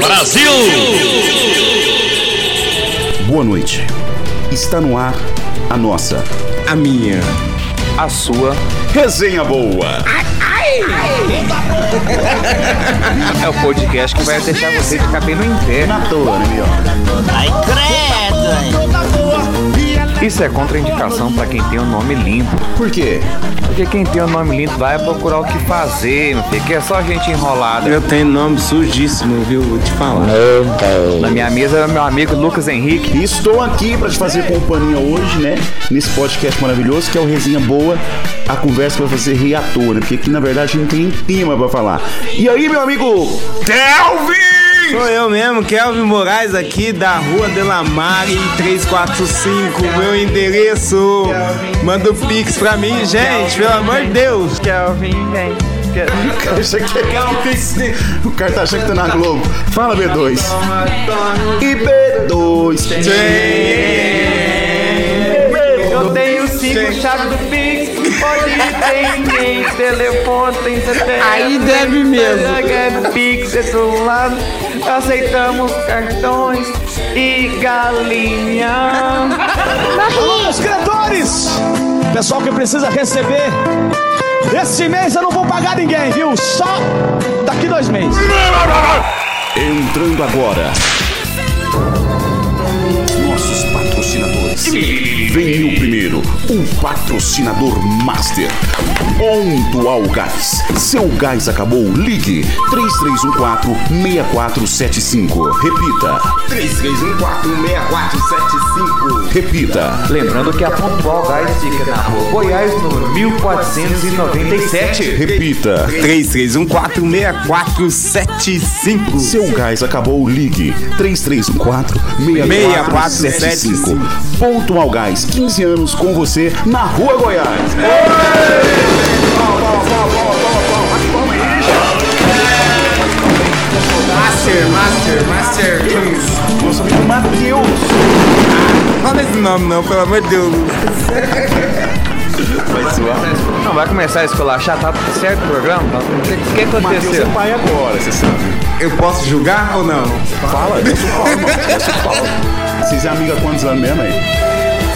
Brasil! Boa noite. Está no ar a nossa, A minha. a sua. resenha boa. É o podcast que vai deixar você de cabelo em pé. Na toa, né, meu? Ai, credo! Isso é contraindicação pra quem tem o nome limpo. Por quê? Porque quem tem o nome limpo vai procurar o que fazer, meu filho, que é só gente enrolada. Eu tenho nome sujíssimo, viu? Vou te falar. Na minha mesa é meu amigo Lucas Henrique. E estou aqui para te fazer companhia hoje, né? Nesse podcast maravilhoso que é o Resenha Boa. A conversa vai fazer rir à toa, né? Porque aqui na verdade a gente não tem tema pra falar. E aí, meu amigo Kelvin! Sou eu mesmo, Kelvin Moraes, aqui da Rua Delamare 345. Meu endereço. Manda o Pix pra mim, gente, pelo amor de Deus. Kelvin, vem. O cara tá achando que tá na Globo. Fala, B2. E B2. Eu tenho cinco chaves do Pix. Pode tem, tem telefone, tem CPF. Aí deve mesmo. É Pix, é lado. Aceitamos cartões e galinha. Alô, meus credores! Pessoal que precisa receber. Esse mês eu não vou pagar ninguém, viu? Só daqui dois meses. Entrando agora. Nossos patrocinadores. Vem o primeiro, o patrocinador master. Pontual Gás. Seu gás acabou? Ligue 3314-6475. Repita. 33146475. Repita. Lembrando que a Pontual Gás fica na rua Goiás, número 1497. Repita. 33146475. Seu gás acabou, ligue 3314-6475. Pontual Gás, 15 anos com você na Rua Goiás. Master, Master, Master Kings. Nosso amigo Matheus. Fala esse nome não, pelo amor de Deus. Não, vai começar a esculachar, tá certo o programa? O que, que Matheus é aconteceu? pai agora, você sabe. Eu posso julgar ou não? Fala, deixa eu falar, mano. Deixa eu falar. Vocês é amigo há quantos anos mesmo aí?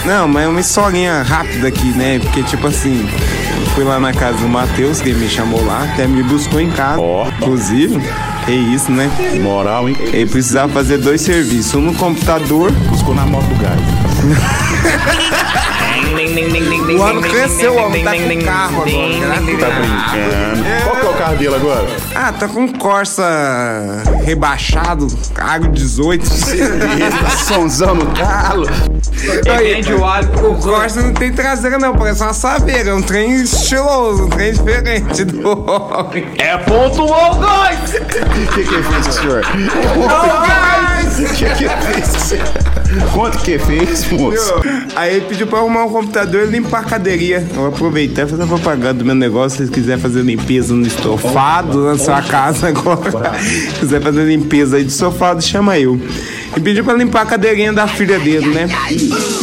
Não, mas é uma historinha rápida aqui, né? Porque, tipo assim, eu fui lá na casa do Matheus, que me chamou lá, até me buscou em casa. Ó. Inclusive, é isso, né? Moral, hein? Ele precisava fazer dois serviços, um no computador. Buscou na moto do gás. O ano cresceu, o homem tá com carro agora. Tá brincando. Qual que é o carro dele agora? Ah, tá com um Corsa rebaixado, Água 18. Sonzão no calo. Vende o O Corsa não tem traseira não, parece uma saveira, é um trem estiloso, um trem diferente do homem. É Pontual Gás! O que que ele fez, senhor? O que que ele fez? Quanto que fez, moço? Aí ele pediu pra arrumar um computador e limpar a cadeirinha. Eu vou aproveitar e fazer propaganda do meu negócio. Se vocês quiserem fazer limpeza no estofado na sua casa agora, quiser fazer limpeza aí de sofado, chama eu. E pediu pra limpar a cadeirinha da filha dele, né?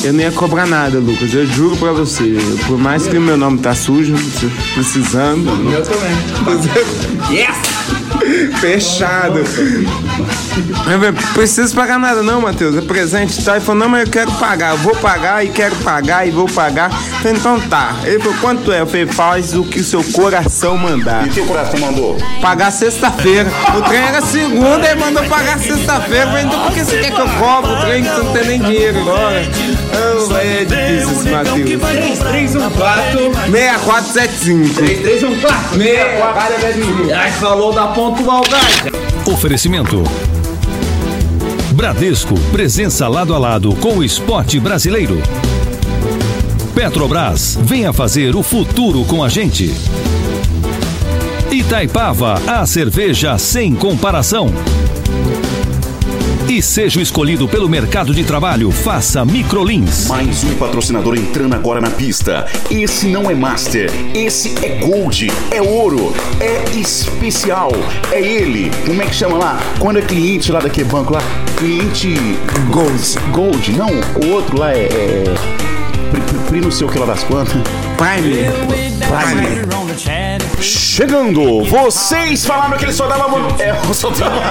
Eu não ia cobrar nada, Lucas. Eu juro pra você. Por mais que o meu nome tá sujo, precisando. Eu também. Yes! Fechado. Eu falei, preciso pagar nada não, Matheus. É presente e tal. Ele falou, não, mas eu quero pagar. Eu vou pagar e quero pagar e vou pagar. Eu falei, então tá. Ele falou, quanto é? Eu falei, faz o que o seu coração mandar. E teu coração mandou? Pagar sexta-feira. O trem era segunda, ele mandou pagar sexta-feira. Eu falei, então por que você quer que eu cobre o trem que você não tem nem dinheiro agora? Oh, é difícil esse Matheus. 3314 6475. 3314 Ai, falou da Pontual Gás. Oferecimento. Bradesco, presença lado a lado com o esporte brasileiro. Petrobras, venha fazer o futuro com a gente. Itaipava, a cerveja sem comparação. E seja o escolhido pelo mercado de trabalho, faça Microlins. Mais um patrocinador entrando agora na pista. Esse não é Master, esse é Gold, é ouro, é especial. É ele. Como é que chama lá? Quando é cliente lá daquele banco lá? Cliente. Gold. Gold, não. O outro lá é. é... Pri, pri, pri não sei o que lá das quantas. Prime. Prime. chegando. Vocês falaram que ele só dava moral. É, eu só dava-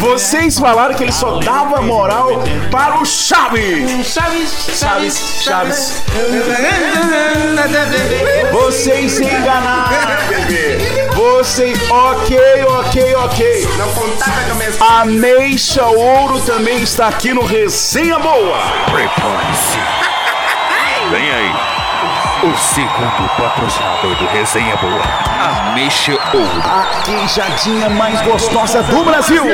Vocês falaram que ele só dava moral para o Chaves. Chaves, Chaves, Chaves. Vocês se enganaram, bebê. Vocês. Ok, ok, ok. Não contava com a minha A Meixa Ouro também está aqui no Resenha Boa. Prepare-se. Vem aí. O segundo patrocinador do Resenha Boa. Ameixa Ouro. A queijadinha mais gostosa do Brasil.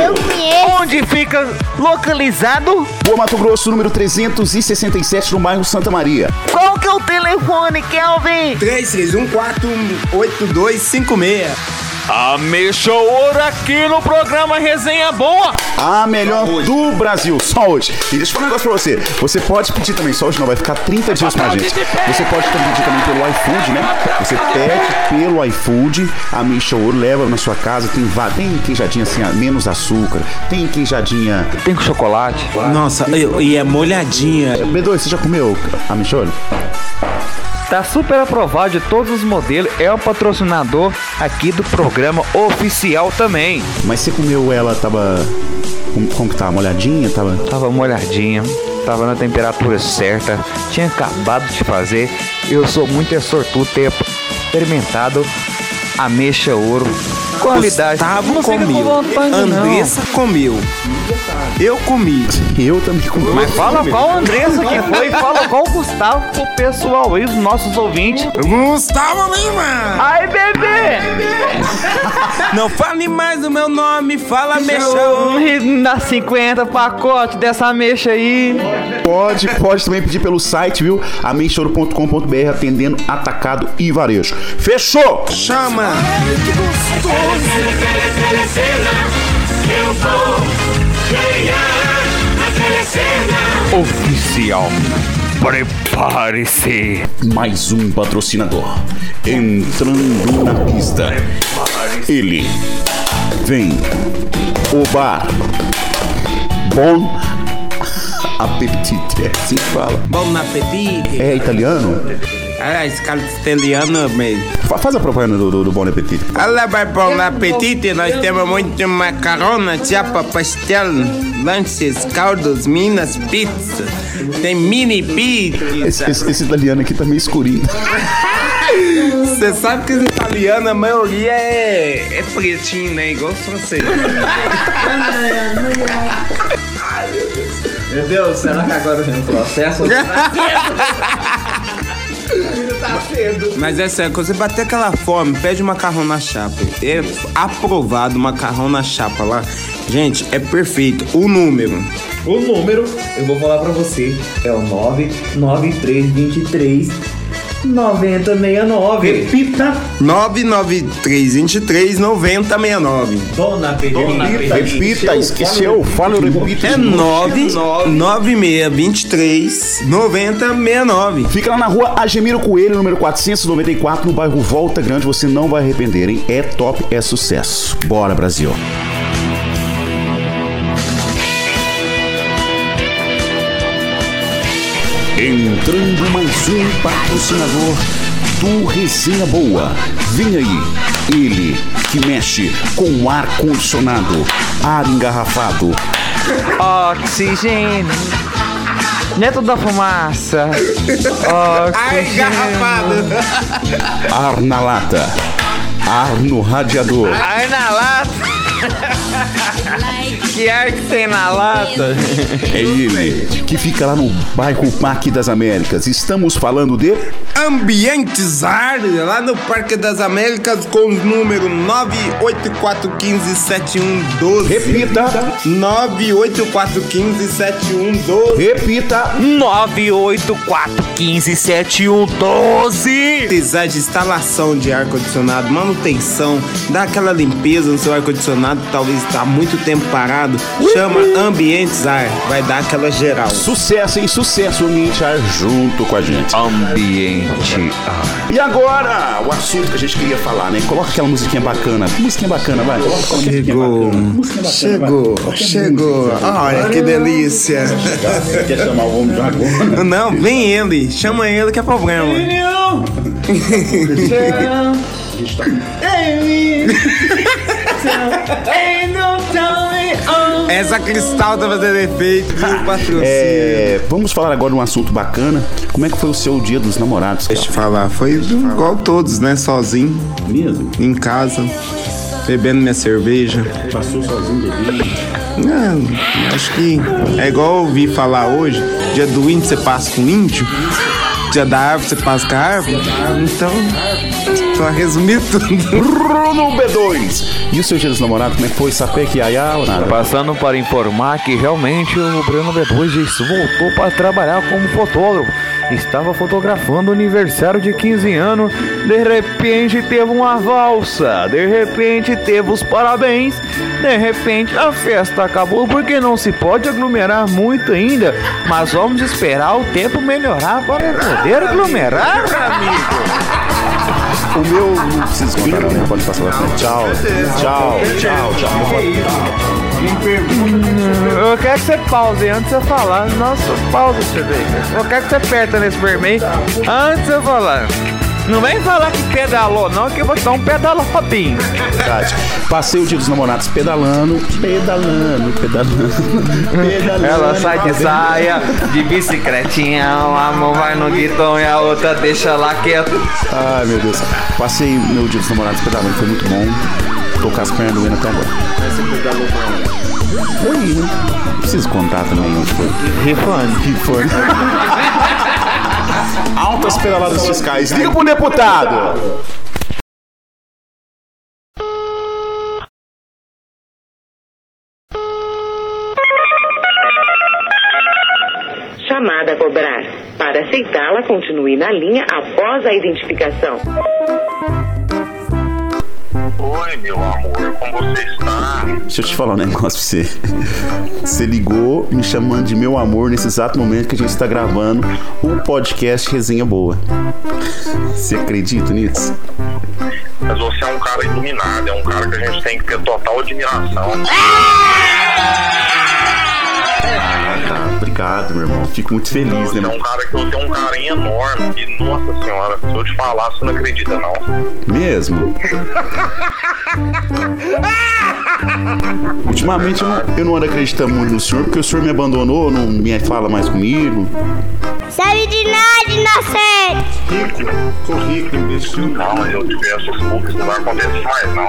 Onde fica localizado? Boa Mato Grosso, número 367, no bairro Santa Maria. Qual que é o telefone, Kelvin? 33148256. Ameixa Ouro aqui no programa Resenha Boa. A melhor do Brasil, só hoje. E deixa eu falar um negócio pra você. Você pode pedir também, só hoje não, vai ficar 30 dias pra gente. Você pode também pedir também pelo iFood, né? Você pede pelo iFood, a Misha Ouro leva na sua casa, tem, tem queijadinha assim, menos açúcar, tem queijadinha... Tem com chocolate? Nossa, e, e é molhadinha. B2, você já comeu a Misha Ouro? Tá super aprovado de todos os modelos. É o patrocinador aqui do programa oficial também. Mas você comeu ela, tava... Como, como que tá? Molhadinha? Tava... Tava molhadinha, tava na temperatura certa, tinha acabado de fazer. Eu sou muito sortudo ter experimentado ameixa ouro. Qualidade. Gustavo não comeu. vontade, não. Andressa comeu. Eu comi. Eu também comi. Mas fala qual Andressa que foi, fala qual Gustavo pro pessoal aí, os nossos ouvintes. Gustavo Lima. Ai, bebê! Não fale mais o meu nome, fala mexão. Dá 50 pacotes dessa ameixa aí. Pode, pode também pedir pelo site, viu? ameixouro.com.br, atendendo atacado e varejo. Fechou! Chama. Oficial. Prepare-se. Mais um patrocinador entrando na pista. Ele vem o bar Bom Apetite. É assim que fala. Bom apetite. É italiano? Ah, esse cara italiano mesmo. Fa- Faz a propaganda do, do, do Bom Apetite. Olá, vai bom apetite. Nós temos muito macarrona, chapa, pastel, lanches, caldos, minas, pizza. Tem mini Esse, pizza. esse- esse italiano aqui tá meio escurinho. Você sabe que os italianos, a maioria é, é pretinho, né? Igual os franceses. Meu Deus, será que agora vem o processo? Mas é sério, quando você bater aquela fome, pede macarrão na chapa. É aprovado macarrão na chapa lá. Gente, é perfeito. O número. O número, eu vou falar pra você, é o 99323 9069. Repita. 99323 9069. Dona Pedrita. Repita, esqueceu. Fala, eu repito. É 99623 9069. Fica lá na rua Agemiro Coelho, número 494, no bairro Volta Grande. Você não vai arrepender, hein? É top, é sucesso. Bora, Brasil. Entrando mais um patrocinador do Resenha Boa. Vem aí, ele que mexe com ar condicionado, ar engarrafado, Oxigênio. Dentro da fumaça. Ai, Oxigênio. garrafado. ar na lata, ar no radiador. Ar na lata. Que ar que tem na lata? É ele que fica lá no bairro Parque das Américas. Estamos falando de Ambientes Ar, lá no Parque das Américas, com os números 984157112. Repita, 984157112. repita. 984157112. Precisar de instalação de ar-condicionado, manutenção, dar aquela limpeza no seu ar-condicionado, talvez está muito tempo parado, chama Ambientes Ar, vai dar aquela geral. Sucesso, hein? Sucesso, Ambiente Ar junto com a gente. Ambiente. E agora, o assunto que a gente queria falar, né? Coloca aquela musiquinha bacana. Musiquinha bacana, vai. Coloca aquela musiquinha Chegou, bacana. Musiquinha bacana, chegou, vai. Chegou. Olha que delícia. Quer chamar o homem de agora? Não, vem ele, chama ele que é problema. Essa cristal tá fazendo efeito, viu, patrocínio? É, vamos falar agora de um assunto bacana. Como é que foi o seu dia dos namorados? Deixa eu falar, foi igual todos, né? Sozinho, Mesmo? em casa, bebendo minha cerveja. Passou sozinho bebendo? Não, acho que é igual eu ouvi falar hoje. Dia do índio você passa com o índio, dia da árvore você passa com a árvore. Então, pra resumir tudo. Bruno B2. E o seu dia dos namorados, como é que foi? Sapec, Yaya ou nada? Passando para informar que realmente o Bruno B2 voltou para trabalhar como fotógrafo. Estava fotografando o aniversário de 15 anos. De repente teve uma valsa. De repente teve os parabéns. De repente a festa acabou porque não se pode aglomerar muito ainda. Mas vamos esperar o tempo melhorar para poder aglomerar, amigo. O meu não preciso contar, não, né? Pode passar lá. Tchau. Tchau, tchau, tchau. Eu quero que você pause antes de você falar. Nossa, pausa você. Eu quero que você aperta nesse vermelho antes de você falar. Não vem falar que pedalou, não, que eu vou dar um pedalopinho. Verdade. Passei o dia dos namorados pedalando, pedalando, pedalando, pedalando. Ela sai de saia, de bicicletinha, o amor vai no guitão e a outra deixa lá quieto. Ai, meu Deus. Passei meu dia dos namorados pedalando, foi muito bom. Tô com as pernas doendo até agora. Foi, né? Não preciso contar também onde foi. Rifando. Rifando. Altas pedaladas fiscais. Liga pro deputado. Chamada a cobrar. Para aceitá-la, continue na linha após a identificação. Oi, meu amor, como você está? Deixa eu te falar um negócio pra você. Você ligou me chamando de meu amor nesse exato momento que a gente tá gravando o podcast Resenha Boa. Você acredita nisso? Mas você é um cara iluminado, é um cara que a gente tem que ter total admiração. Tá, obrigado, meu irmão. Fico muito feliz, né? Você é um cara que eu tenho um carinho enorme. E, nossa senhora, se eu te falar, você não acredita, não. Mesmo? Ultimamente eu não, eu não ando acreditando muito no senhor, porque o senhor me abandonou, não me fala mais comigo. Sabe de nada, inocente! Rico, sou rico, imbecil. Não, mas eu te peço desculpas, não vai acontecer mais, não.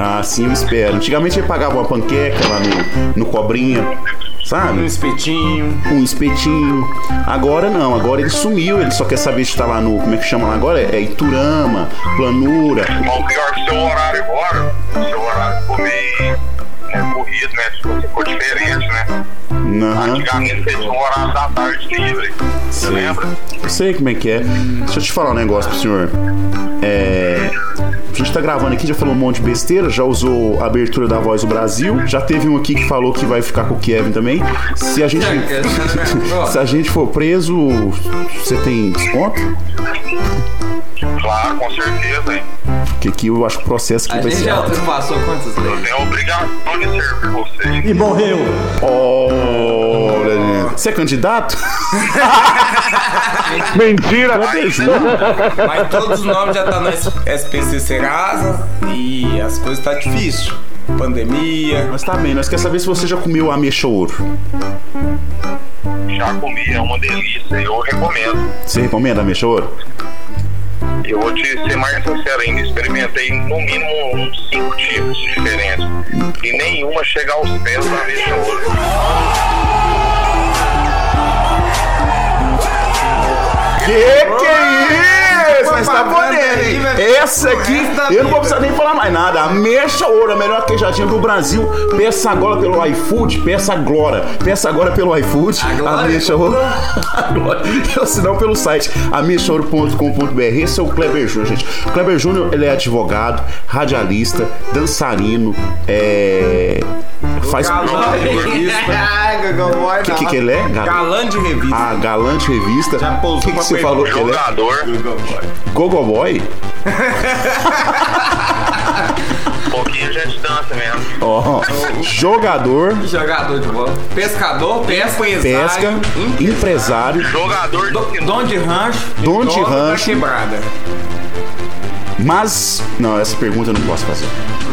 Ah, sim, eu espero. Antigamente ele pagava uma panqueca lá no, no cobrinha, sabe? Um espetinho. Um espetinho. Agora não, agora ele sumiu, ele só quer saber se tá lá no. Como é que chama lá agora? É Iturama, Planura. O pior que seu horário agora, seu horário ficou meio né, corrido, né? Ficou diferente, né? Aham. Antigamente você tinha um horário da tarde livre. Você lembra? Eu sei como é que é. Deixa eu te falar um negócio pro senhor. É. A gente tá gravando aqui, já falou um monte de besteira, já usou a abertura da Voz do Brasil, já teve um aqui que falou que vai ficar com o Kevin também. Se a gente. Se a gente for preso, você tem desconto? Claro, com certeza, hein? Porque aqui eu acho que o processo aqui vai ser. alto. ultrapassou quantas Eu tenho a obrigação de servir vocês. E morreu. Olha, gente. Você é candidato? Mentira! Mas todos os nomes já tá no SPC Serasa e as coisas tá difícil. Pandemia. Mas tá bem, nós queremos saber se você já comeu ameixa ouro. Já comi, é uma delícia, eu recomendo. Você recomenda ameixa ouro? Eu vou te ser mais sincero ainda, experimentei no mínimo uns cinco tipos diferentes. E nenhuma chega aos pés da ameixa ouro. Que que é isso? Tá velho. Essa aqui, eu não vou precisar nem falar mais nada. Ameixa ouro, a melhor queijadinha do Brasil. Peça agora pelo iFood, peça agora. Peça agora pelo iFood. Ameixa ouro. Agora. Ou se não, pelo site ameixaouro.com.br. Esse é o Kleber Júnior, gente. O Kleber Júnior, ele é advogado, radialista, dançarino, é... Faz... Galã de revista. O que, que, que ele é? Galã. Galã de revista. Ah, galã de revista. Já pousou O que, que você falou que ele é? Jogador, Gogoboy? um pouquinho de distância mesmo. Ó, jogador, Jogador de bola. Pescador, pesca, pesca, empresário, Jogador de Dom de rancho. Dono de dono da rancho. quebrada. Mas, não, essa pergunta eu não posso fazer.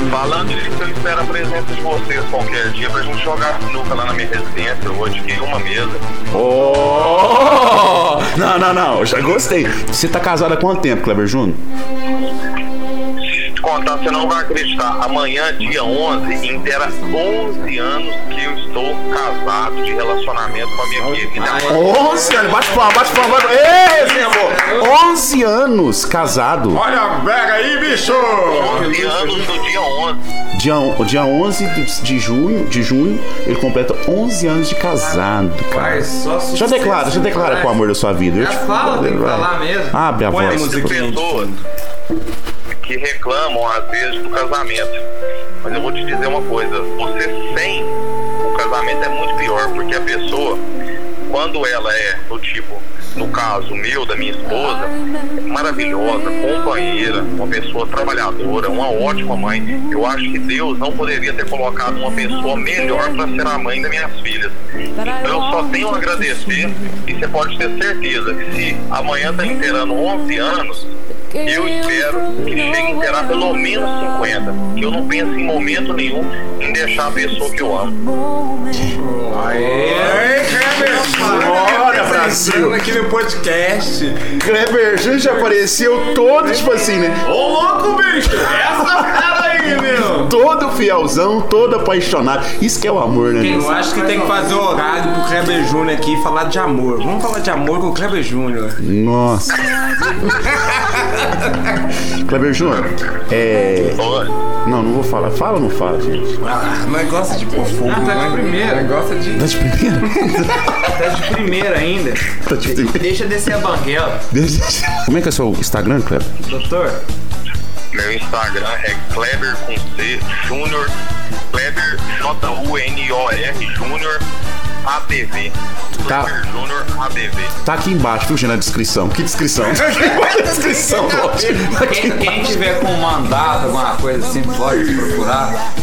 Falando nisso, eu espero a presença de vocês qualquer dia pra gente jogar sinuca lá na minha residência. Eu adquiri uma mesa. Oh! Não, não, não, eu já gostei. Você tá casado há quanto tempo, Kleber Júnior? Contar, você não vai acreditar. Amanhã, dia 11, inteira 11 anos que eu estou casado de relacionamento com a minha querida. 11 anos, bate palma, bate palma, bate Ei, meu amor! 11 anos casado. Olha a velha aí, bicho! 11 anos no dia 11. Dia, on- dia 11 de, junho, de junho, ele completa 11 anos de casado, cara. Vai, só Já declara, já declara com o amor da sua vida. Eu Já te- fala, tem que falar mesmo. Abre a Põe a voz. música. pessoas que reclamam às vezes do casamento. Mas eu vou te dizer uma coisa, você sem o casamento é muito pior, porque a pessoa, quando ela é do tipo, no caso meu, da minha esposa, maravilhosa, companheira, uma pessoa trabalhadora, uma ótima mãe, eu acho que Deus não poderia ter colocado uma pessoa melhor para ser a mãe das minhas filhas. Então eu só tenho a agradecer e você pode ter certeza que se amanhã tá inteirando 11 anos, eu espero que chegue a inteirar pelo menos 50. Que eu não penso em momento nenhum em deixar a pessoa que eu amo. Aê, Kleber! Bora, Brasil! aqui no podcast. Kleber Júnior já apareceu todo, tipo assim, né? Ô, louco, bicho! Essa cara aí, meu! Todo fielzão, todo apaixonado. Isso que é o amor, né? Eu acho que tem que fazer o horário pro Kleber Júnior aqui e falar de amor. Vamos falar de amor com o Kleber Júnior. Nossa. Kleber Júnior, é. Não, não vou falar. Fala ou não fala, gente? Ah, mas gosta de pôr fogo. Ah, tá de né? primeira. Gosta de. Tá de primeira? Tá de primeira ainda. Tá de primeira. Deixa descer a banguela. Como é que é o seu Instagram, Kleber? Doutor, Meu Instagram é Kleber com C Júnior, Kleber J-U-N-O-R Júnior ABV. Tá. Júnior ABV. Tá aqui embaixo, viu, gente, na descrição. Que descrição? Que descrição, quem, quem tiver com mandato, alguma coisa assim, pode procurar.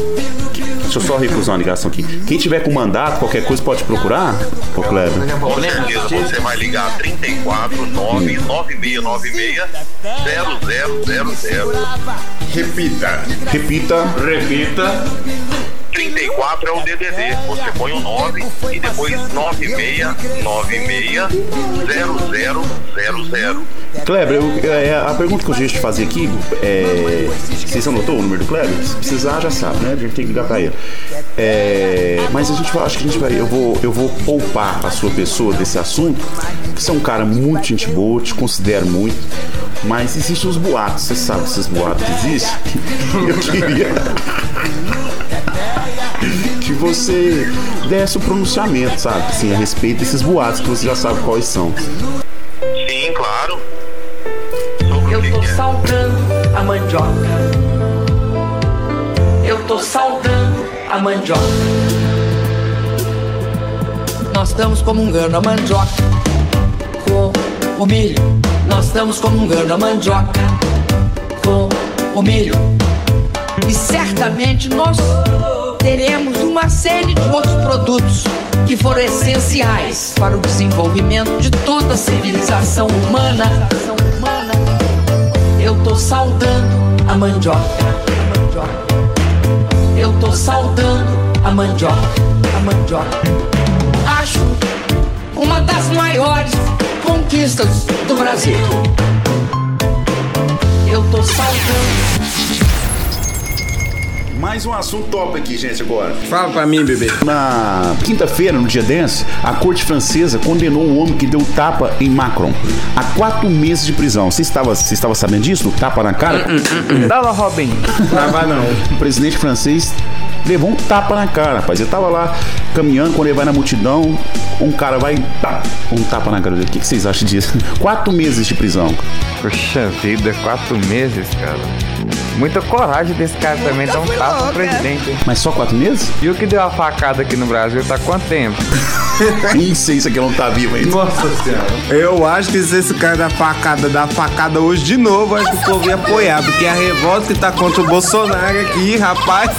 Deixa eu só recusar uma ligação aqui. Quem tiver com mandato, qualquer coisa pode procurar, ô Kleber. Com certeza você vai ligar 34 99696 0000. Repita. Repita. Repita. 34 é o DDD. Você põe o 9 e depois 96960000. Kleber, eu- é, a pergunta que eu ia te fazer aqui é. Vocês anotou o número do Kleber? Se precisar, já sabe, né? A gente tem que ligar pra ele. É, mas a gente vai, acho que a gente vai. Eu vou, eu vou poupar a sua pessoa desse assunto. Você é um cara muito gente boa, te considero muito. Mas existem os boatos, você sabe esses boatos existem? Eu queria que você desse o pronunciamento, sabe? Assim, a respeito desses boatos que você já sabe quais são. Sim, claro. Eu tô saudando a mandioca. Eu tô saudando a mandioca. Nós estamos comungando a mandioca com o milho. Nós estamos comungando a mandioca com o milho. E certamente nós teremos uma série de outros produtos que foram essenciais para o desenvolvimento de toda a civilização humana. Eu tô saudando a mandioca. Eu tô saudando a mandioca. A mandioca. Acho uma das maiores conquistas do Brasil. Eu tô saudando. Mais um assunto top aqui, gente, agora. Fala pra mim, bebê. Na quinta-feira, no dia 10, a corte francesa condenou um homem que deu tapa em Macron a quatro meses de prisão. Você estava, você estava sabendo disso? Tapa na cara? Dá Robin. Tava não. O presidente francês levou um tapa na cara, rapaz. Ele tava lá caminhando, quando ele vai na multidão, um cara vai tá, um tapa na cara dele. O que, que vocês acham disso? Quatro meses de prisão. Poxa vida, quatro meses, cara. Muita coragem desse cara também dar um tapa no presidente. Mas só quatro meses? E o que deu a facada aqui no Brasil tá quanto tempo? Isso, isso aqui não tá vivo ainda. Nossa senhora. Eu acho que se esse cara da facada dar facada hoje de novo, acho que o povo ia apoiar, porque a revolta que tá contra o Bolsonaro aqui, rapaz.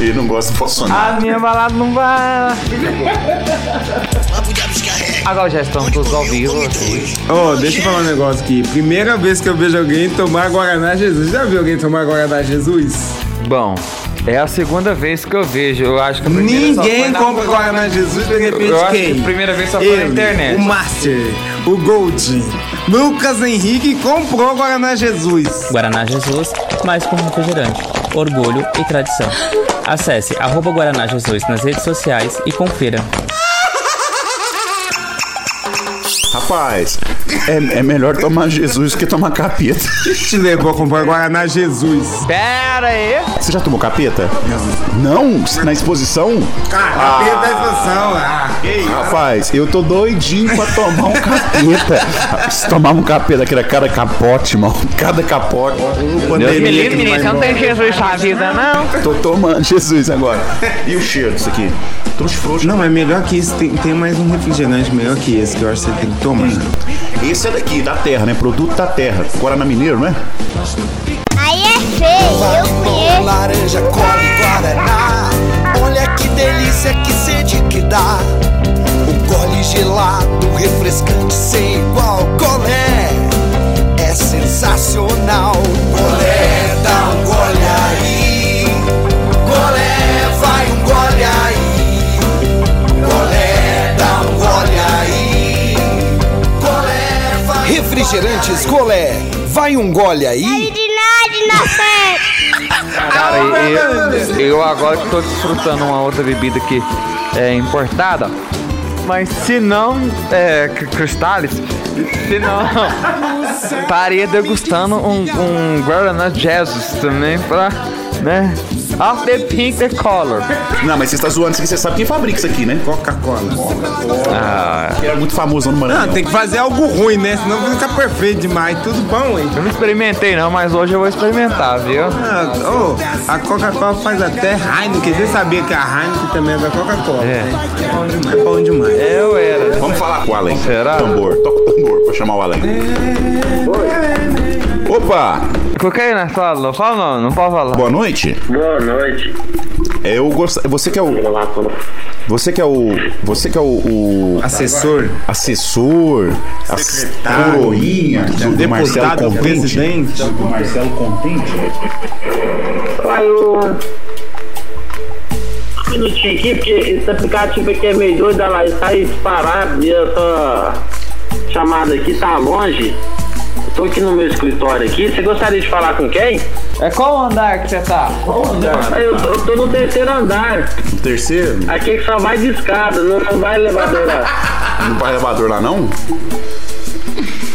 Ele não gosta do Bolsonaro. A minha balada não vai. Agora já estamos todos ao vivo aqui. Ô, deixa eu falar um negócio aqui. Primeira vez que eu vejo alguém tomar Guaraná Jesus. Já viu alguém tomar Guaraná Jesus? Bom, é a segunda vez que eu vejo. Eu acho que a primeira Ninguém na- compra Guaraná Jesus de repente Eu acho quem? que a primeira vez só foi na Ele, internet. O Master, o Gold, Lucas Henrique comprou Guaraná Jesus. Guaraná Jesus, mais como refrigerante, orgulho e tradição. Acesse arroba Guaraná Jesus nas redes sociais e confira. Rapaz, é, é melhor tomar Jesus que tomar capeta. Te levou a comprar Guaraná Jesus. Pera aí. Você já tomou capeta? Não. Não? Na exposição? Cara, capeta da expansão. Ah, que isso. Rapaz, eu tô doidinho pra tomar um capeta. Se tomar um capeta, aquele cada capote, mano. Cada capote. Deus me livre, menino. Você não tem Jesus na vida, não? Tô tomando Jesus agora. E o cheiro disso aqui? Trouxe frouxo. Não, mas melhor que isso, tem, tem mais um refrigerante melhor que esse que eu acho que você tem que tomar. Esse é daqui, da terra, né? Produto da terra. Guaraná Mineiro, não é? Aí é feio, eu conheço. Laranja, cola e guaraná. Olha que delícia, que sede que dá. O gole gelado, refrescante, sem igual. Colé é sensacional. Colé, Refrigerantes Colé. Vai um gole aí. Cara, eu, eu agora que tô desfrutando uma outra bebida que é importada, mas se não, é, cr- Cristales, se não, estaria degustando um, um Guaraná Jesus também pra, né, of the pink the color. Não, mas você está zoando isso aqui. Você sabe quem fabrica isso aqui, né? Coca-Cola. Ah, Era muito famoso no Maranhão. Não, tem que fazer algo ruim, né? Senão fica perfeito demais. Tudo bom, hein? eu não experimentei não, mas hoje eu vou experimentar, viu? Ah, ô, a Coca-Cola faz até Heineken. Você sabia que a Heineken também é da Coca-Cola? É. né? É bom demais. É bom demais. Eu era. Vamos falar com o Allen. Será? Tambor. Toca o tambor pra chamar o Allen. Opa! Coloquei na sala, não fala não, não pode falar. Boa noite. Boa noite. É, eu gosto. Você que é o. Você que é o. Você que é o. o Assessor. assessor. A Secretário. coroinha do, do Marcelo Deputado Contente. presidente. Do Marcelo Contente. Um minutinho aqui, porque esse aplicativo aqui é meio doido, olha lá, ele tá disparado e essa chamada aqui tá longe. Eu tô aqui no meu escritório aqui, você gostaria de falar com quem? É qual andar que você tá? Qual andar? Eu, eu tô no terceiro andar, O terceiro. aqui que só vai de escada, não, não vai elevador lá. Não vai elevador lá, não?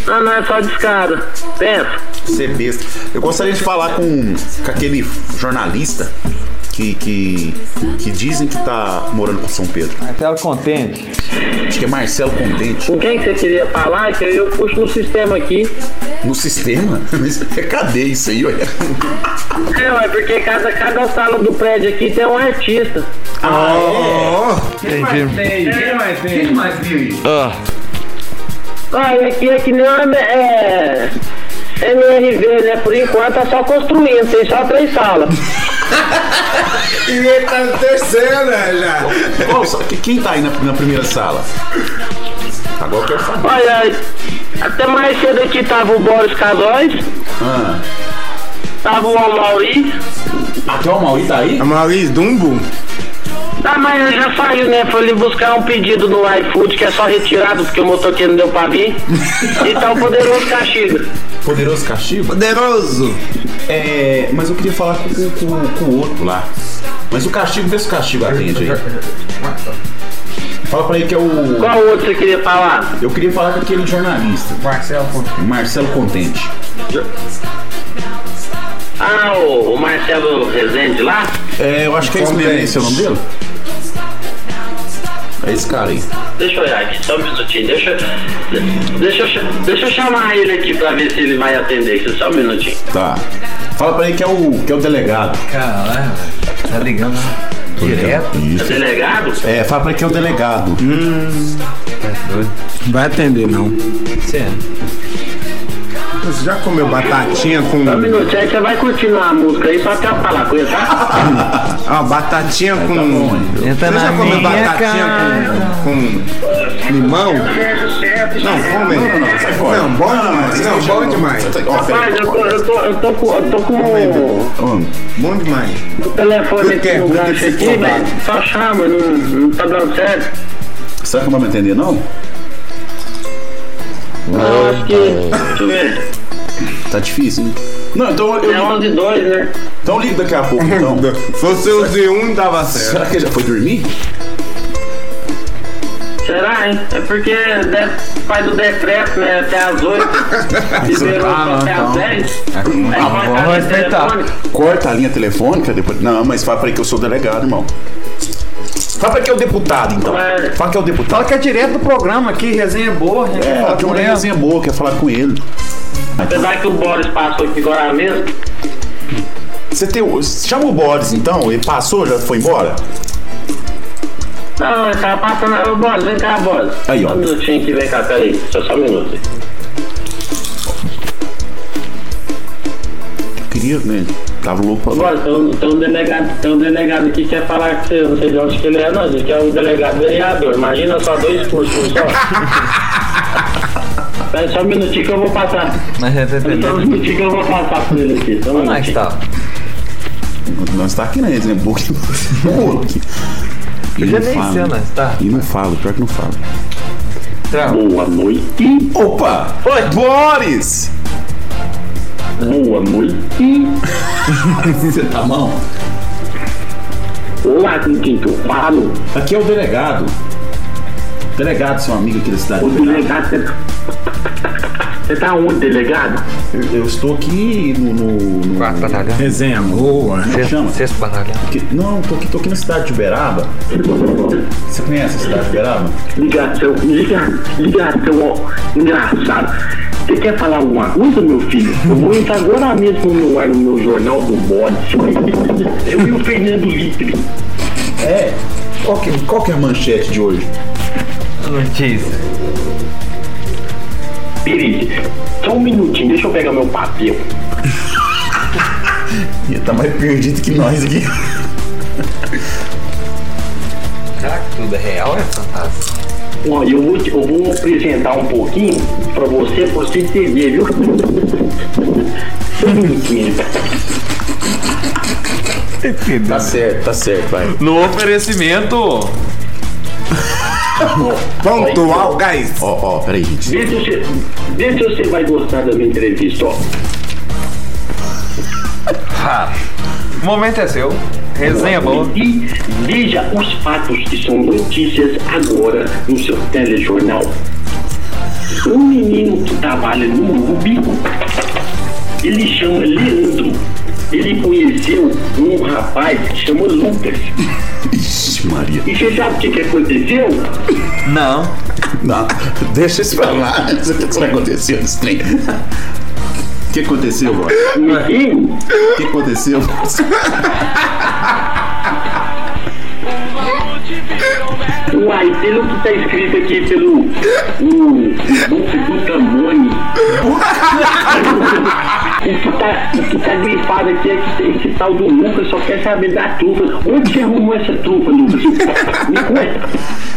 Não, não é só de escada. Pensa. Ser besta. Eu gostaria de falar com, com aquele jornalista que, que, que dizem que tá morando com São Pedro. Marcelo Contente. Acho que é Marcelo Contente. Com quem que você queria falar? Que eu puxo no sistema aqui. No sistema? Mas Cadê isso aí, olha? É, ué, porque cada, cada sala do prédio aqui tem um artista. Ah, Entendi. Quem mais tem? Quem mais tem? Ah, Ah, aqui é que nem uma, é, MRV, né? Por enquanto tá só construindo, tem só três salas. E ele tá no terceiro, né, já? Qual quem tá aí na, na primeira sala? Agora eu quero saber. Olha, até mais cedo aqui tava o Boris Casóis, Ah, tava o Amauri. até o Mauri tá aí? A Maurício Dumbo? Ah, mas ele já saiu, né? Foi ali buscar um pedido no iFood que é só retirado porque o motoqueiro não deu pra vir. E tá o poderoso castigo. Poderoso Castigo? Poderoso. É, mas eu queria falar com, com- com o outro lá. Mas o Castigo, vê se o Castigo atende aí. Fala pra ele que é o. Qual outro você queria falar? Eu queria falar com aquele jornalista. Marcelo Contente. Marcelo Contente. Ah, o, o Marcelo Rezende lá? É, eu acho que é esse mesmo. Esse é o nome dele? É esse cara aí. Deixa eu olhar aqui, só um minutinho. Deixa, eu- deixa, eu, deixa eu chamar ele aqui pra ver se ele vai atender aqui, só um minutinho. Tá. Fala pra ele que é o, que é o delegado. caralho, tá ligando. Direto? Isso. Delegado? É, fala pra ele que é o delegado. Hum. Vai atender, não. Você já comeu batatinha com. Só um minutinho aí, você vai continuar a música aí pra atrapalhar com isso, tá? Ó, batatinha com. Entra Você já comeu minha batatinha com, com limão? Não, come. Não, não, não, sai fora. Não, bom demais. Não, bom demais. Rapaz, eu tô, eu tô, eu tô com. Eu tô com Bom demais. o telefone aqui no gancho aqui, velho. Só chama, não, não tá dando certo. Será que não vai me entender, não? Não, acho que. Deixa eu ver. Tá difícil, hein? Não, então eu. É 11 e 2, né? Então liga daqui a pouco, então. Se fosse o Z1, dava certo. Será que ele já foi dormir? Será, hein? É porque de- faz o decreto, né? Até às 8. Liberou Ah, até então. às 10. Ah, Aí vamos corta a respeitar. Corta a linha telefônica depois. Não, mas fala pra ele que eu sou delegado, irmão. Fala pra que é o deputado, então. Fala que é o deputado. Fala que é direto do programa aqui, resenha boa. A gente É, fala tem com uma ele. resenha boa, quer falar com ele. Apesar que o Boris passou aqui agora mesmo. Você tem. o- Chama o Boris, então. Ele passou, já foi embora? Não, ele tava passando. Ô, Boris, vem cá, Boris. Aí, ó. Só um minutinho aqui, vem cá, peraí. Só, só um minuto. Eu queria, né? Tava louco pra Ô, Boris, tem um, tem um delegado, tem um delegado aqui que quer falar que você, não sei de onde que ele é, não. Que é o delegado vereador. Imagina só dois cursos só. Pera só um minutinho que eu vou passar. Mas é Pera só um minutinho que eu vou passar por ele aqui. Só um Onde é que tá? Nós tá aqui na boa. E Eu já não nem sei onde nós tá. E não fala, pior que não fala. Boa noite. Opa! Oi, Boris! Boa noite. Você tá mal? Olá, com quem que eu falo? Aqui é o delegado. Delegado, seu amigo aqui da cidade. O delegado. Você, você tá onde, delegado? Eu, eu estou aqui no. no, no... Quarto batalhão. Resenha boa. Como chama? Sexto batalhão. Aqui- não, tô aqui, tô aqui na cidade de Uberaba. Você conhece a cidade de Uberaba? Ligação, liga, ligação, ó, engraçado. Você quer falar alguma coisa, meu filho? Eu vou entrar agora mesmo no ar no meu jornal do bode. Eu e o Fernando Litre. É. Qual que, qual que é a manchete de hoje? Notícia. Peraí, só um minutinho, deixa eu pegar meu papel. Ele tá mais perdido que nós aqui. Será que tudo é real ou é fantástico? Olha, eu vou, eu vou apresentar um pouquinho pra você, pra você entender, viu? Tá certo, tá certo, vai. No oferecimento. Pontual, guys. Ó, ó, peraí, gente. Vê se, você, vê se você vai gostar da minha entrevista, ó. O momento é seu. Resenha boa. E veja os fatos que são notícias agora no seu telejornal. Um menino que trabalha no UB, ele chama Leandro. Ele conheceu um rapaz que chama Lucas. Ixi, Maria. E você sabe o que, que aconteceu? Não. Não, deixa isso pra lá. Isso que vai acontecer nesse trem. O que aconteceu? Menino, O que aconteceu? uai, pelo que tá escrito aqui pelo o Duque do Tamone. O que, tá, o que tá grifado aqui é que esse tal do Lucas só quer saber da trufa. Onde você arrumou essa trufa, Lucas? Me conta.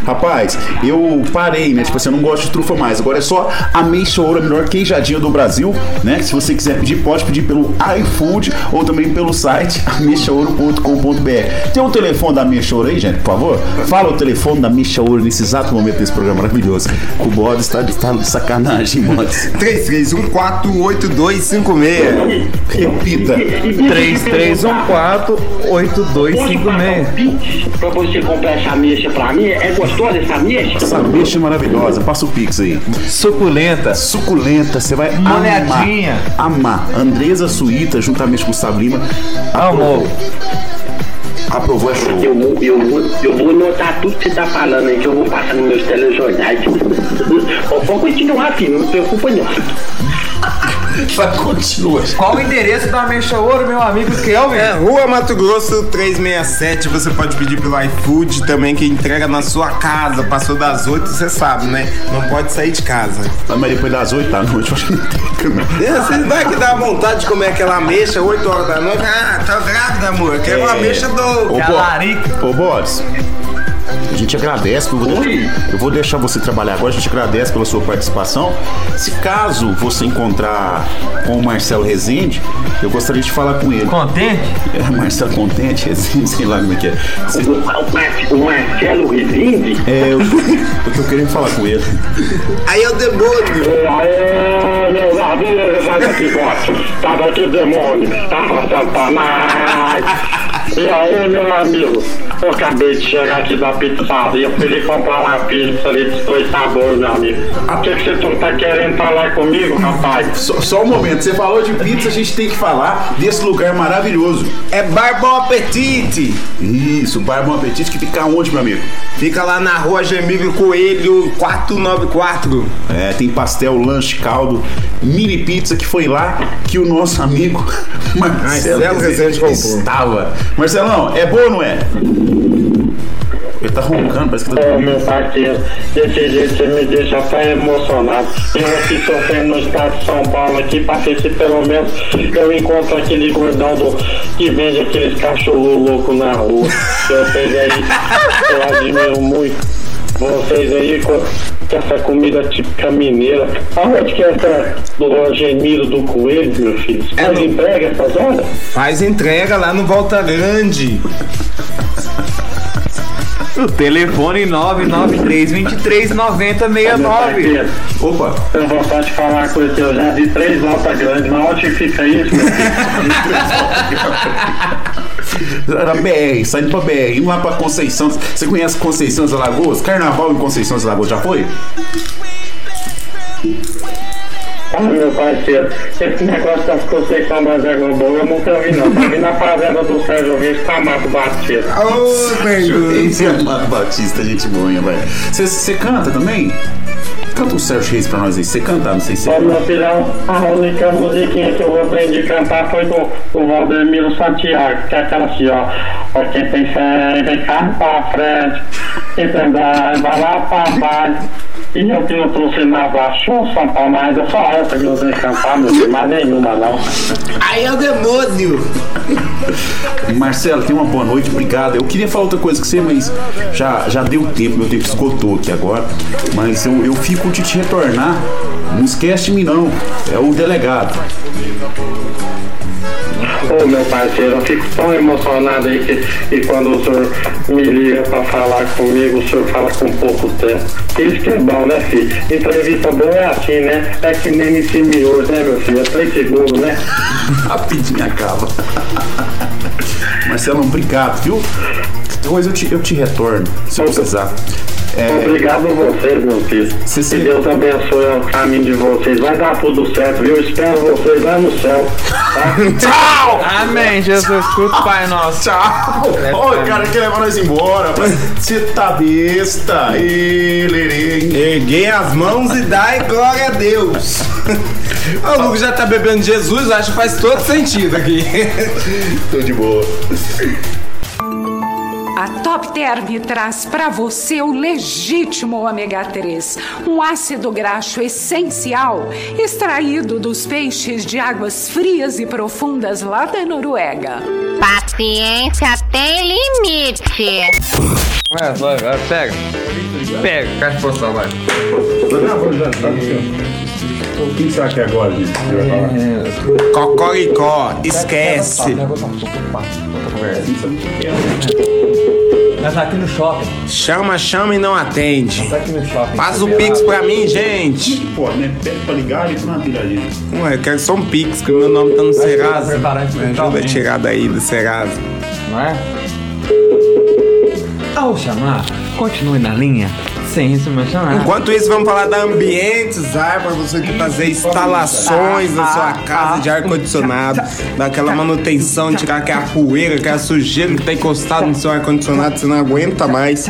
Rapaz, eu parei, né? Tipo assim, eu não gosto de trufa mais. Agora é só a Ouro, a melhor queijadinha do Brasil, né? Se você quiser pedir, pode pedir pelo iFood ou também pelo site ameixaouro.com.br. Tem o telefone da Meixa Ouro aí, gente, por favor? Fala o telefone da Meixa Ouro nesse exato momento desse programa maravilhoso. O Bodes tá, tá de sacanagem, Bodes. 33148256. Repita. 33148256. Pra você comprar essa mexa pra mim, é gostosa essa mexa? Essa mexa é maravilhosa. Passa o Pix aí. Suculenta. Suculenta, você vai Molhadinha. amar. Amar. Andresa Suíta, juntamente com o Lima. Amor. Aprovou show. Eu vou, eu, vou, eu vou anotar tudo que você tá falando aí, que eu vou passar nos meus telejornais. Pode continuar, filho, não se preocupa não. Vai, continua. Qual o endereço da Mexa Ouro, meu amigo Kelvin? É, Rua Mato Grosso 367. Você pode pedir pelo iFood também, que entrega na sua casa. Passou das 8, você sabe, né? Não pode sair de casa. Ah, Mas depois das 8 da noite, eu acho que não tem, não. Você vai que dá vontade de comer aquela ameixa 8 horas da noite. Ah, tá grávida, amor. Quero uma ameixa do. Ô, Bo- Ô, Boris. A gente agradece, eu vou, deixar, eu vou deixar você trabalhar agora, a gente agradece pela sua participação. Se caso você encontrar com o Marcelo Rezende, eu gostaria de falar com ele. Contente? É, Marcelo Contente, Rezende, sei lá como é que é. Você- O Marcelo Rezende? É, eu, eu tô querendo falar com ele. Aí é o demônio. Aê, meus amigos, olha que gosto. Tava aqui demônio, tava Satanás. E aí, meu amigo, eu acabei de chegar aqui da pizzaria, fui lhe comprar uma pizza ali de dois sabores, meu amigo. O que, que você não tá querendo falar comigo, rapaz? Só, só um momento, você falou de pizza, a gente tem que falar desse lugar maravilhoso. É Bar Bom Apetite. Isso, Bar Bom Apetite, que fica onde, meu amigo? Fica lá na rua Gemílio Coelho 494. É, tem pastel, lanche, caldo, mini pizza, que foi lá que o nosso amigo Marcelo, Marcelo Rezende comprou. estava. Marcelão, é bom ou não é? Ele tá roncando, parece que tá meu parceiro, desse jeito você me deixa até emocionado. Eu aqui sofrendo no estado de São Paulo aqui, pra ver se pelo menos eu encontro aquele gordão do, que vende aqueles cachorros loucos na rua. Vocês aí, eu admiro muito. Vocês aí com essa comida típica mineira. Aonde que é essa do gemido do coelho, meu filho? É Faz entrega essas horas? Faz entrega lá no Volta Grande. O telefone 993-23-9069. Opa! Eu vou só te falar uma coisa, eu já vi três voltas grandes, mas onde fica isso? Era BR, saindo pra BR, indo lá pra Conceição. Você conhece Conceição das Alagoas? Carnaval em Conceição das Alagoas já foi? Ah, meu parceiro, esse negócio das Conceição das Águas Boas eu nunca vi não. Só vi na fazenda do Sérgio Reis Camato Batista. Ô, Esse é Amado Batista, gente boa, velho. Você- Você canta também? Canta o Sérgio Reis pra nós aí. Você canta, não sei se Ô, meu filhão, a única musiquinha que eu aprendi a cantar foi do, do Valdemiro Santiago, que é aquela assim, ó. Ó, quem tem fé, vem cá pra frente, quem tem dá, vai lá pra baixo. E eu que não trouxe nada, Paulo, mas é só essa que eu sei cantar, meu filho, mais nenhuma não. Aí é o demônio. Marcelo, tenha uma boa noite, obrigado. Eu queria falar outra coisa com você, mas já, já deu tempo, meu tempo esgotou aqui agora. Mas eu, eu fico de te retornar. Não esquece de mim, não. É o delegado. Ô meu parceiro, eu fico tão emocionado aí que, que quando o senhor me liga pra falar comigo, o senhor fala com pouco tempo. Isso que é bom, né, filho? Entrevista boa é assim, né? É que nem MC Miojo, né, meu filho? É 3 segundos, né? Rapidinho acaba. Marcelo, obrigado, viu? Depois eu te, eu te retorno, se eu precisar. É, Obrigado a vocês, meu filho. Cê- cê- Que Deus abençoe o caminho de vocês. Vai dar tudo certo, viu? Eu espero vocês lá no céu. Tá? Tchau! Amém, Jesus. Escuta, Pai Nosso. Tchau! Ô, cara, quer levar nós embora. Você tá besta. Erguei as mãos e dai glória a Deus. O Lucas já tá bebendo Jesus, acho que faz todo sentido aqui. Tô de boa. Top Term traz para você o legítimo ômega 3, um ácido graxo essencial extraído dos peixes de águas frias e profundas lá da Noruega. Paciência tem limite. Vai, vai, vai, pega. Pega, caixa postal, vai. O que será que é agora, gente? Cocoricó, esquece. Tá aqui no shopping. Chama, chama e não atende. Tá aqui no shopping. Faz o pix pra mim, gente. Pô, né? Pede pra ligar e não atira a gente. Ué, eu quero só um pix, que o meu nome tá no Serasa. ajuda a tirar daí do Serasa. Não é? Ao chamar, continue na linha. Mencionar. Enquanto isso, vamos falar da Ambientes Ar para você que fazer instalações na sua casa de ar-condicionado, dar aquela manutenção, tirar aquela poeira, aquela sujeira que tá encostado no seu ar-condicionado, você não aguenta mais.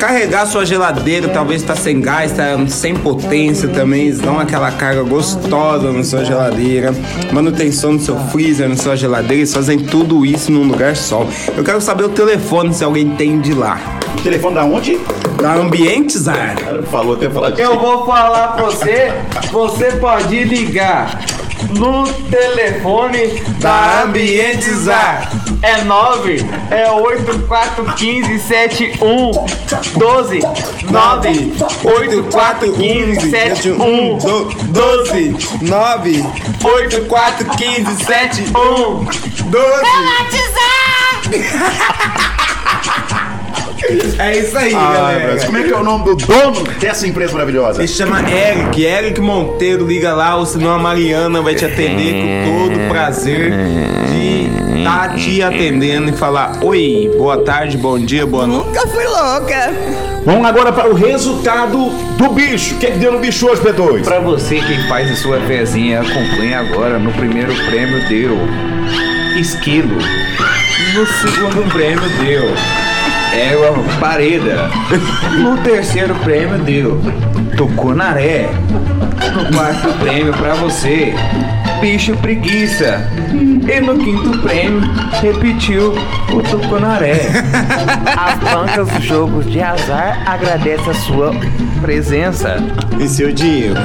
Carregar sua geladeira, talvez tá sem gás, tá sem potência também, eles dão aquela carga gostosa na sua geladeira. Manutenção no seu freezer, na sua geladeira, eles fazem tudo isso num lugar só. Eu quero saber o telefone, se alguém tem de lá. O telefone da onde? Da Ambientes Ar. Falou até falar de Eu vou falar pra você, você pode ligar no telefone da Ambientes Ar. É 9, é 8415 71 12 9 8415 71 12 9 8415 71 12 É isso aí, Ah, galera. mas como é que é o nome do dono dessa empresa maravilhosa? Ele chama Eric, Eric Monteiro, liga lá, ou senão a Mariana vai te atender com todo o prazer de estar te atendendo e falar Oi, boa tarde, bom dia, boa noite. Nunca fui louca. Vamos agora para o resultado do bicho. O que, é que deu no bicho hoje, P2? Pra você que faz a sua fezinha, acompanhe agora. No primeiro prêmio deu esquilo. No segundo prêmio deu égua pareda. No terceiro prêmio deu tucunaré. No quarto prêmio pra você, bicho preguiça. E no quinto prêmio, repetiu o tucunaré. As bancas dos jogos de azar agradecem a sua presença. E seu dinheiro.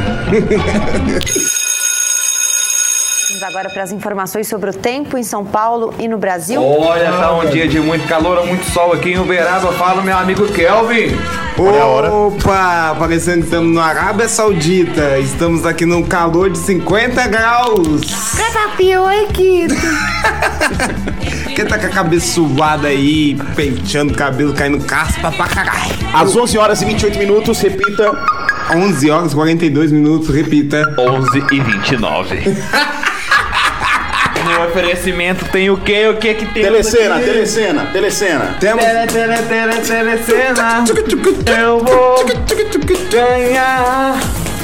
Vamos agora para as informações sobre o tempo em São Paulo e no Brasil. Olha, tá um dia de muito calor, muito sol aqui em Uberaba. Fala, meu amigo Kelvin. Opa, parecendo que estamos na Arábia Saudita. Estamos aqui num calor de 50 graus. Catapia, oi, Quito. Quem tá com a cabeça suada aí, penteando o cabelo, caindo caspa pra caralho. Às 11 horas e 28 minutos, repita. 11 horas e 42 minutos, repita. 11 e 29. No oferecimento tem o quê? O que que tem? Telecena, telecena, telecena. Temos. Tele, tele, tele, telecena. Eu vou ganhar.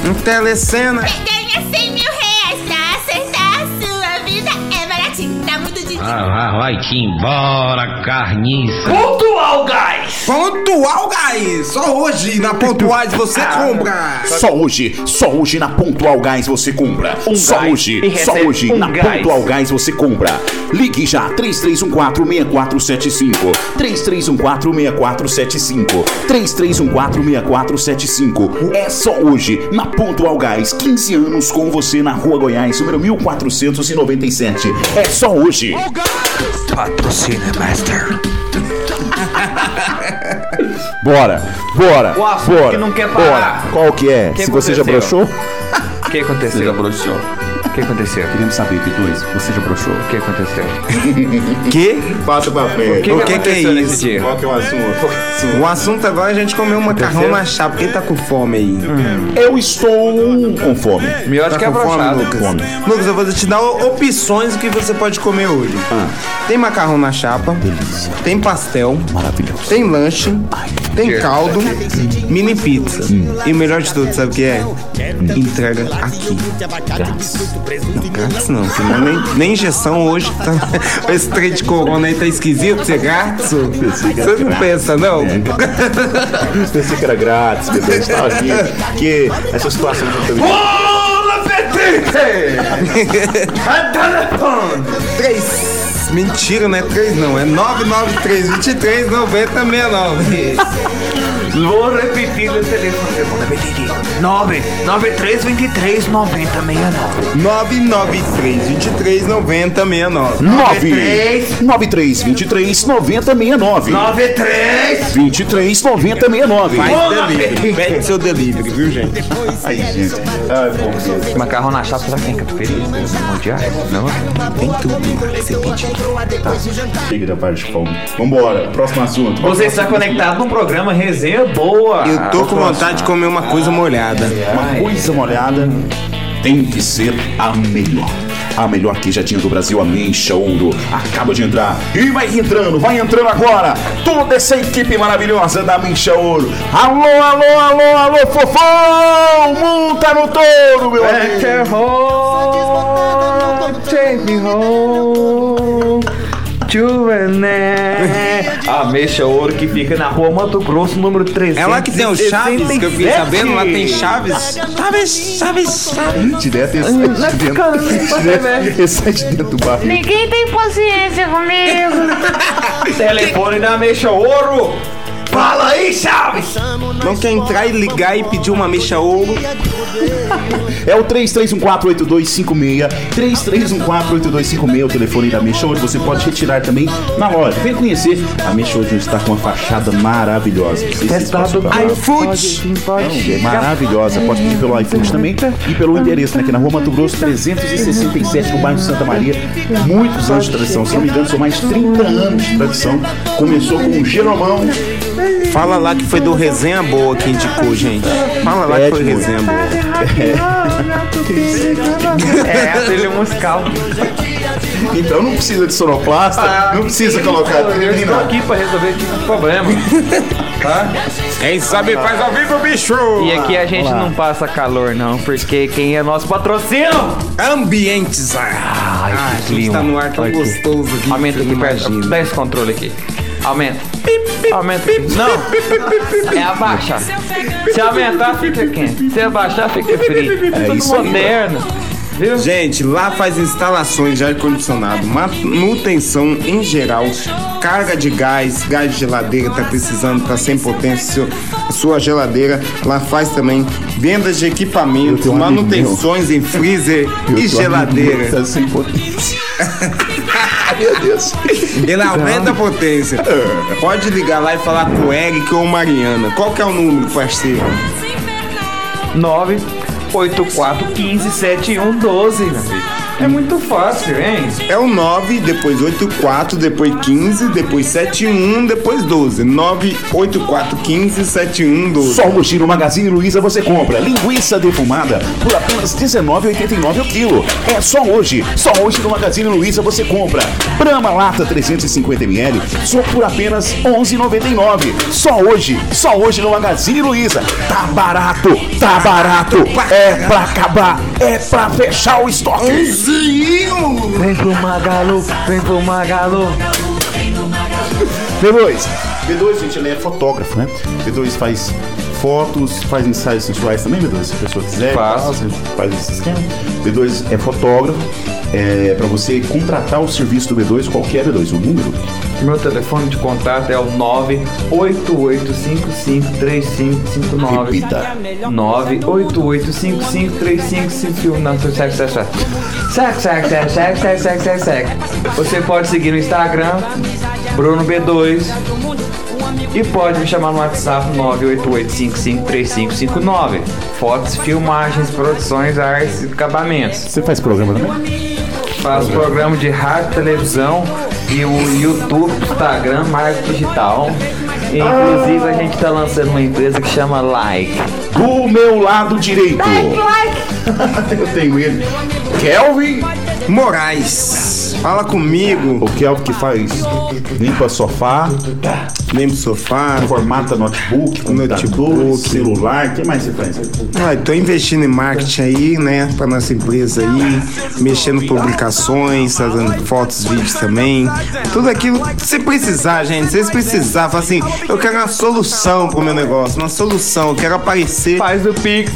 Um telecena. Ganha 100 mil reais pra acertar a sua vida. É baratinho, dá muito dinheiro. Ah, vai-te embora, carniça. Pontual Gás! Pontual Gás! Só hoje na Pontuais você compra! Só hoje, só hoje na Pontual Gás você compra. Um só gás hoje, só hoje um na gás. Pontual Gás você compra. Ligue já 33146475. 33146475. 33146475. É só hoje na Pontual Gás. 15 anos com você na Rua Goiás, número 1497. É só hoje. Patrocina Master. Bora, bora, O assunto bora, que não quer parar. bora. Qual que é? Que Se você já aconteceu? broxou? O que aconteceu? Você já broxou? O que aconteceu? Queremos saber, P2, você já broxou? O que aconteceu? Que? Passa pra frente. O que, que, é nesse isso? dia? Qual que é o assunto? O assunto agora é a gente comer um macarrão na chapa. Quem tá com fome aí? Eu estou com fome. Acho Tá que é com fome. Lucas? Fome. Lucas, eu vou te dar o- opções do que você pode comer hoje. Tem macarrão na chapa. Delícia. Tem pastel. Maravilhoso. Tem lanche. Tem Cheiro. caldo. Mini pizza. E o melhor de tudo, sabe o que é? Entrega aqui. Grátis. Não, grátis não, senão nem, nem injeção hoje. Tá, esse trem de corona aí tá esquisito ser grátis. Você não pensa, não? Pensei que era grátis, P2. Tava aqui. Que essa situação que eu tô vivendo. Bola Telefone! Três. Mentira, não é três não. É 993 23 90 69. Vou repetir o telefone. Vou repetir. 993 23 90 69. 993 23 90 69. 9 93 23 90 69 93 23 90 69 Faz delivery. Pede seu delivery, viu, gente? Ai, gente. Ai, bom Deus. Macarrão na chapa, será que tem cafeteria? Mundial? Não? Tem tudo você pediu. Tá. Chega da parte de fome. Vambora, próximo assunto. Você está conectado no programa Resenha Boa. Eu tô com vontade de comer uma coisa molhada. Uma coisa molhada tem que ser a melhor. A melhor queijadinha do Brasil, a Mancha Ouro, acaba de entrar. E vai entrando, vai entrando agora. Toda essa equipe maravilhosa da Mancha Ouro. Alô, alô, alô, alô, fofão! Monta no touro, meu amigo. Take me home René. A Mexa Ouro que fica na rua Mato Grosso, número 300. É lá que tem o Chaves, que eu fiquei sabendo, lá tem Chaves. Chaves, Chaves, Chaves. Direto esse vai dentro. esse de dentro do barril. Ninguém tem paciência comigo. Telefone da Mexa Ouro. Fala aí, Chaves. Não quer entrar e ligar e pedir uma mexa ouro? É o 33148256. 33148256 o telefone da Mexa Hoje. Você pode retirar também na loja. Vem conhecer. A Mexa Hoje está com uma fachada maravilhosa. Testado iFood. É maravilhosa. Pode pedir pelo iFood também e pelo endereço, né? Aqui na Rua Mato Grosso, 367, no bairro Santa Maria. Muitos anos de tradição. Se não me engano, são mais de 30 anos de tradição. Começou com o Geromão. Fala lá que foi do Resenha Boa que indicou, gente. Fala lá que foi. Resenha Boa. É, a trilha musical. Então não precisa de sonoplasta, não precisa colocar Eu trilha estou aqui para resolver esse tipo problema. Tá? Quem sabe faz ao vivo, bicho! E aqui a gente não passa calor, não, porque quem é nosso patrocínio? Ambientes. Ah, Ai, a que gente clima. tá no ar tão Olha gostoso aqui. Aumenta aqui perto. Dá esse controle aqui. Aumenta. Aumenta. Não. É abaixar. Se aumentar, fica quente. Se abaixar, fica frio. É Tudo isso aí. moderno. Viu? Gente, lá faz instalações de ar-condicionado, manutenção em geral, carga de gás, gás de geladeira, tá precisando, tá sem potência, sua geladeira. Lá faz também vendas de equipamentos, manutenções em freezer Eu e geladeira. Tá sem potência. Meu Deus. Ele aumenta a potência. Pode ligar lá e falar com o Eric ou Mariana. Qual que é o número, parceiro? 984157112, meu filho. É muito fácil, hein? É o 9, depois 84, depois 15, depois 71, depois 12. 98415 7112. Só no Giro Magazine Luiza você compra linguiça defumada por apenas R$19,89 o quilo. É só hoje. Só hoje no Magazine Luiza você compra Brahma Lata 350ml só por apenas R$11,99. Só hoje. Só hoje no Magazine Luiza. Tá barato. Tá barato. É pra acabar. É pra fechar o estoque. Vem pro Magalu, vem pro Magalu. B2. B2, gente, ele é fotógrafo, né? B2 faz fotos, faz ensaios sensuais também, B2, se a pessoa quiser. Você Faz esse esquema. B2 é fotógrafo. É, para você contratar o serviço do B2, qualquer B2, o número Meu telefone de contato é o 988553559. Repita. 988553559. Não, sec, sec, sec. Sec, sec, sec, sec, sec, sec, sec, sec. Você pode seguir no Instagram, Bruno B2. E pode me chamar no WhatsApp 988553559. Fotos, filmagens, produções, artes e acabamentos. Você faz programa também? Faz programa de rádio, televisão e o YouTube, Instagram, marketing digital. E, inclusive a gente tá lançando uma empresa que chama Like. Do meu lado direito. Eu tenho ele. Kelvin Moraes. Fala comigo. O Kelvin que faz limpa sofá, limpa sofá, formata notebook, Notebook. celular. O que mais você faz? Ah, tô investindo em marketing aí, né, pra nossa empresa aí, mexendo em publicações, fazendo fotos, vídeos também. Tudo aquilo que você precisar, gente. Se vocês precisar, fala assim, eu quero uma solução pro meu negócio, uma solução, eu quero aparecer. Faz o Pix.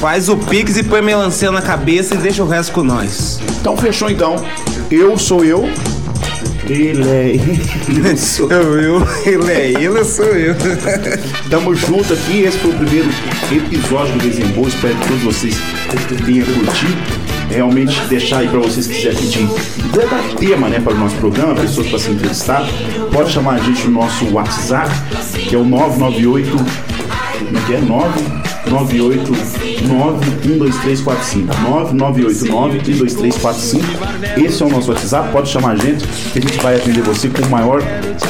Faz o Pix e põe melancia na cabeça e deixa o resto com nós. Então fechou então. Eu sou eu. Ele é ele. sou eu. eu. Ele é ele, eu sou eu. Tamo junto aqui. Esse foi o primeiro episódio do Desembolso. Espero que todos vocês tenham curtido. Realmente deixar aí pra vocês que quiserem pedir tema né, para o nosso programa, pessoas para ser entrevistado, pode chamar a gente no nosso WhatsApp, que é o 998 como é que é? 998 9989-12345. Esse é o nosso WhatsApp, pode chamar a gente, que a gente vai atender você com o maior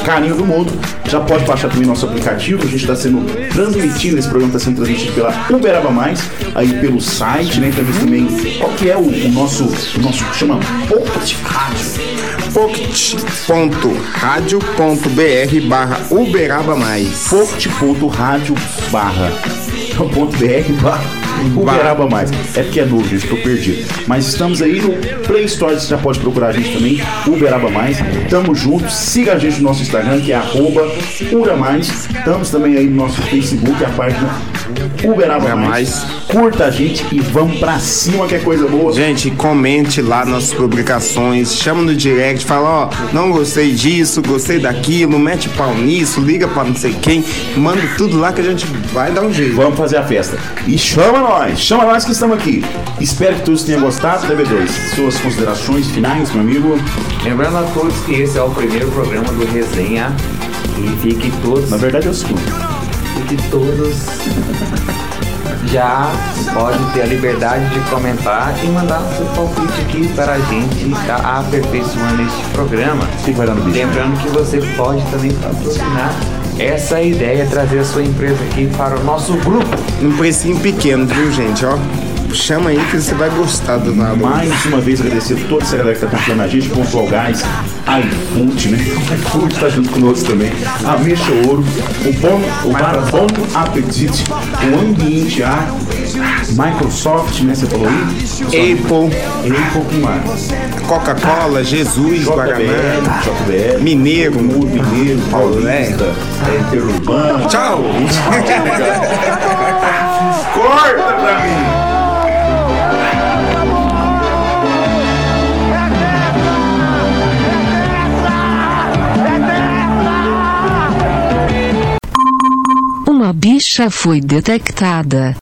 carinho do mundo. Já pode baixar também nosso aplicativo, a gente está sendo transmitido, esse programa está sendo transmitido pela Uberaba Mais, aí pelo site, né? Então também qual que é o, o nosso, o nosso chama Pocket Rádio pocket.radio.br barra Uberaba Mais. Pocket.radio barra ponto .br barra Uberaba Mais. É porque é novo, gente, tô perdido. Mas estamos aí no Play Store, você já pode procurar a gente também, Uberaba Mais. Tamo junto, siga a gente no nosso Instagram, que é arroba Ura Mais. Estamos também aí no nosso Facebook, a página Uberaba Mais. Curta a gente e vamos pra cima que é coisa boa. Gente, comente lá nas publicações, chama no direct, fala, ó, não gostei disso, gostei daquilo, mete pau nisso, liga pra não sei quem, manda tudo lá que a gente vai dar um jeito. Vamos fazer a festa. E chama nós, chama nós que estamos aqui. Espero que todos tenham gostado, TV2. Suas considerações finais, meu amigo. Lembrando a todos que esse é o primeiro programa do Resenha e fique todos. Na verdade é o segundo. Fique todos já pode ter a liberdade de comentar e mandar seu palpite aqui para a gente estar aperfeiçoando este programa. Lembrando que você pode também patrocinar essa ideia, trazer a sua empresa aqui para o nosso grupo. Um precinho pequeno, viu, gente? Ó, chama aí que você vai gostar do nada. Mais uma vez agradecer a toda essa galera que está acompanhando a gente, Pontual Gás, iFood, né? O iFood está junto conosco também. A Mexa Ouro, o Bom, o Bar Bom Apetite, o Ambiente A, Microsoft, né? Você falou aí? Apple. Apple, que mais? Coca-Cola, Jesus, Guaraná, JBL, Mineiro, Mineiro, Paulista, é, Interurbano. Tchau! Corta pra mim! Uma bicha foi detectada.